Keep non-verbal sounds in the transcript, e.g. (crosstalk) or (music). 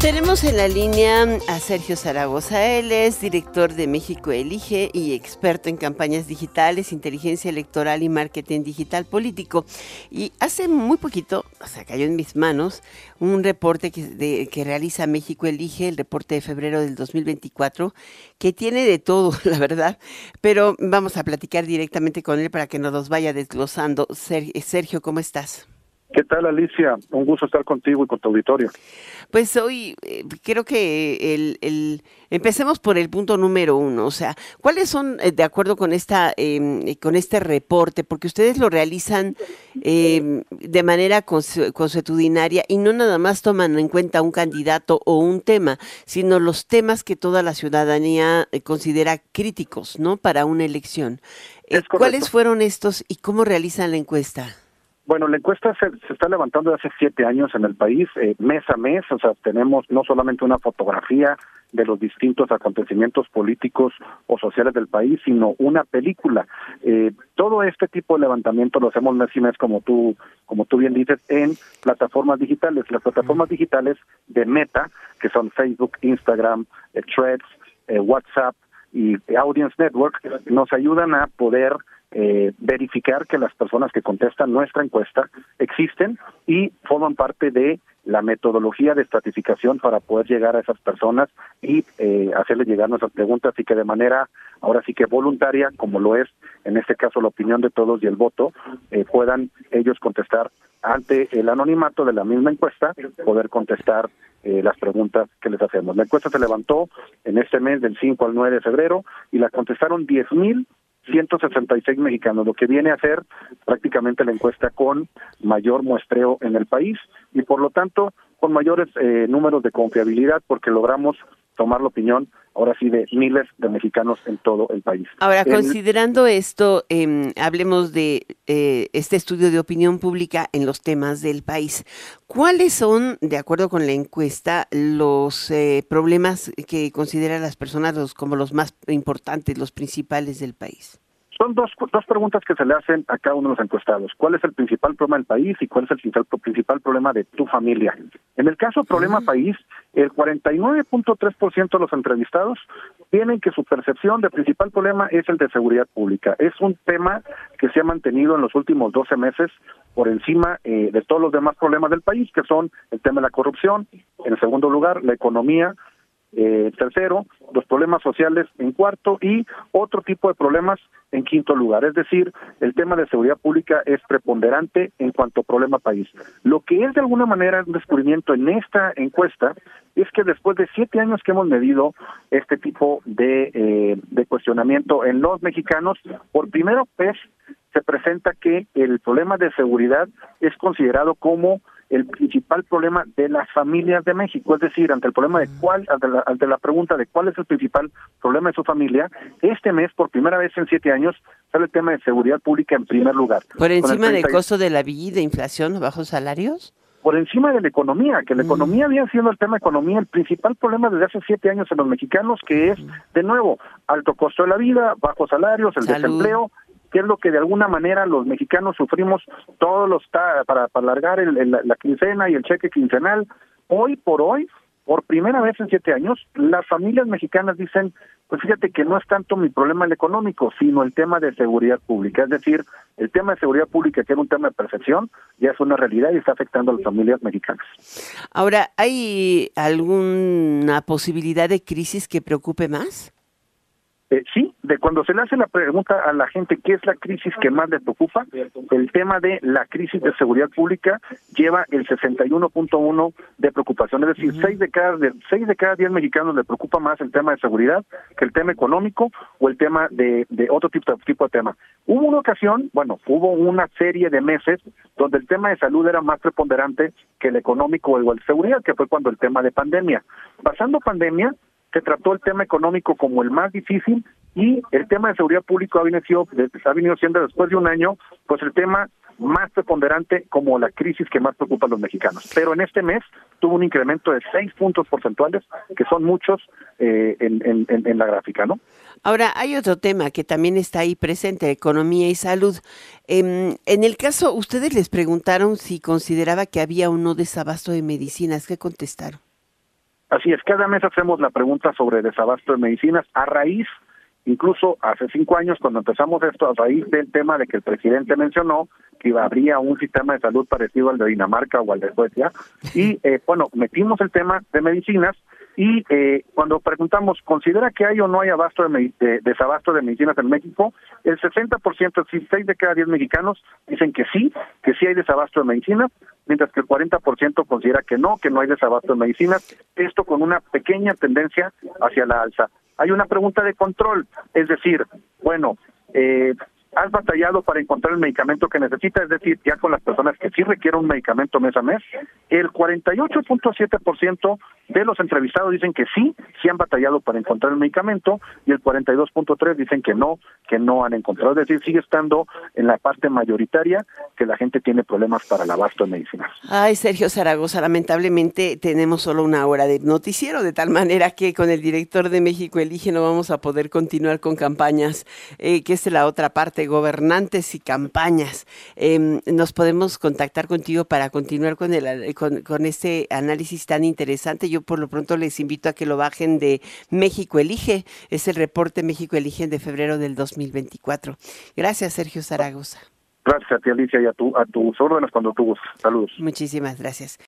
Tenemos en la línea a Sergio Zaragoza. Él es director de México Elige y experto en campañas digitales, inteligencia electoral y marketing digital político. Y hace muy poquito, o sea, cayó en mis manos, un reporte que, que realiza México Elige, el reporte de febrero del 2024, que tiene de todo, (laughs) la verdad. Pero vamos a platicar directamente con él para que nos los vaya desglosando. Sergio, ¿cómo estás? ¿Qué tal, Alicia? Un gusto estar contigo y con tu auditorio. Pues hoy eh, creo que el, el, empecemos por el punto número uno, o sea, ¿cuáles son, eh, de acuerdo con esta em, con este reporte, porque ustedes lo realizan em, de manera consuetudinaria y no nada más toman en cuenta un candidato o un tema, sino los temas que toda la ciudadanía eh, considera críticos, ¿no? Para una elección. ¿Cuáles fueron estos y cómo realizan la encuesta? Bueno, la encuesta se, está levantando desde hace siete años en el país, eh, mes a mes, o sea, tenemos no solamente una fotografía de los distintos acontecimientos políticos o sociales del país, sino una película. Eh, todo este tipo de levantamiento lo hacemos mes y mes, como tú, como tú bien dices, en plataformas digitales. Las plataformas digitales de Meta, que son Facebook, Instagram, eh, Threads, WhatsApp y Audience Network, nos ayudan a poder eh, verificar que las personas que contestan nuestra encuesta existen y forman parte de la metodología de estratificación para poder llegar a esas personas y eh, hacerles llegar nuestras preguntas y que de manera, ahora sí que voluntaria, como lo es en este caso la opinión de todos y el voto, eh, puedan ellos contestar ante el anonimato de la misma encuesta, poder contestar eh, las preguntas que les hacemos. La encuesta se levantó en este mes del 5 al 9 de febrero y la contestaron 10 mil 166 mexicanos, lo que viene a ser prácticamente la encuesta con mayor muestreo en el país y por lo tanto con mayores eh, números de confiabilidad porque logramos tomar la opinión ahora sí de miles de mexicanos en todo el país. Ahora, considerando esto, eh, hablemos de eh, este estudio de opinión pública en los temas del país. ¿Cuáles son, de acuerdo con la encuesta, los eh, problemas que consideran las personas los, como los más importantes, los principales del país? Son dos, dos preguntas que se le hacen a cada uno de los encuestados. ¿Cuál es el principal problema del país y cuál es el principal, problema de tu familia? En el caso problema país, el 49.3% de los entrevistados tienen que su percepción de principal problema es el de seguridad pública. Es un tema que se ha mantenido en los últimos 12 meses por encima eh, de todos los demás problemas del país, que son el tema de la corrupción, en segundo lugar, la economía, eh, tercero, los problemas sociales en cuarto y otro tipo de problemas en quinto lugar. Es decir, el tema de seguridad pública es preponderante en cuanto a problema país. Lo que es de alguna manera un descubrimiento en esta encuesta es que después de siete años que hemos medido este tipo de, eh, de cuestionamiento en los mexicanos, por primera vez se presenta que el problema de seguridad es considerado como el principal problema de las familias de México, es decir, ante el problema de cuál, ante la, pregunta de cuál es el principal problema de su familia, este mes, por primera vez en siete años, sale el tema de seguridad pública en primer lugar. ¿Por encima del costo de la vida, inflación, bajos salarios? por encima de la economía, que la mm. economía viene siendo el tema de economía el principal problema desde hace siete años en los mexicanos, que es, de nuevo, alto costo de la vida, bajos salarios, el desempleo que es lo que de alguna manera los mexicanos sufrimos todos los para, para alargar el, la quincena y el cheque quincenal. Hoy por hoy, por primera vez en siete años, las familias mexicanas dicen, pues fíjate que no es tanto mi problema el económico, sino el tema de seguridad pública. Es decir, el tema de seguridad pública, que era un tema de percepción, ya es una realidad y está afectando a las familias mexicanas. Ahora, ¿hay alguna posibilidad de crisis que preocupe más? Eh, sí, de cuando se le hace la pregunta a la gente qué es la crisis que más le preocupa, el tema de la crisis de seguridad pública lleva el 61.1 de preocupación, es decir, seis de cada seis de cada diez mexicanos le preocupa más el tema de seguridad que el tema económico o el tema de, de otro tipo, tipo de tema. Hubo una ocasión, bueno, hubo una serie de meses donde el tema de salud era más preponderante que el económico o el de seguridad, que fue cuando el tema de pandemia. Pasando pandemia, se trató el tema económico como el más difícil y el tema de seguridad pública ha venido, ha venido siendo después de un año, pues el tema más preponderante como la crisis que más preocupa a los mexicanos. Pero en este mes tuvo un incremento de seis puntos porcentuales, que son muchos eh, en, en, la gráfica, ¿no? Ahora, hay otro tema que también está ahí presente, economía y salud. Em, en el caso, ustedes les preguntaron si consideraba que había un no desabasto de medicinas. ¿Qué contestaron? Así es, cada mes hacemos la pregunta sobre desabasto de medicinas a raíz, incluso hace cinco años cuando empezamos esto, a raíz del tema de que el presidente mencionó que habría un sistema de salud parecido al de Dinamarca o al de Suecia, (laughs) y eh, bueno, metimos el tema de medicinas y eh, cuando preguntamos, ¿considera que hay o no hay abasto de, desabasto de medicinas en México? El 60%, si 6 de cada 10 mexicanos dicen que sí, que sí hay desabasto de medicinas, mientras que el 40% considera que no, que no hay desabasto de medicinas. Esto con una pequeña tendencia hacia la alza. Hay una pregunta de control, es decir, bueno, eh, has batallado para encontrar el medicamento que necesitas, es decir, ya con las personas que sí requieren un medicamento mes a mes, el 48.7% de los entrevistados dicen que sí, sí han batallado para encontrar el medicamento y el 42.3 dicen que no, que no han encontrado, es decir, sigue estando en la parte mayoritaria que la gente tiene problemas para el abasto de medicinas. Ay, Sergio Zaragoza, lamentablemente tenemos solo una hora de noticiero, de tal manera que con el director de México Elige no vamos a poder continuar con campañas, eh, que es la otra parte gobernantes y campañas. Em, nos podemos contactar contigo para continuar con, el, con, con este análisis tan interesante. Yo por lo pronto les invito a que lo bajen de México Elige. Es el reporte México Elige de febrero del 2024. Gracias, Sergio Zaragoza. Gracias a ti, Alicia, y a, tu, a tus órdenes cuando tú Saludos. Muchísimas gracias.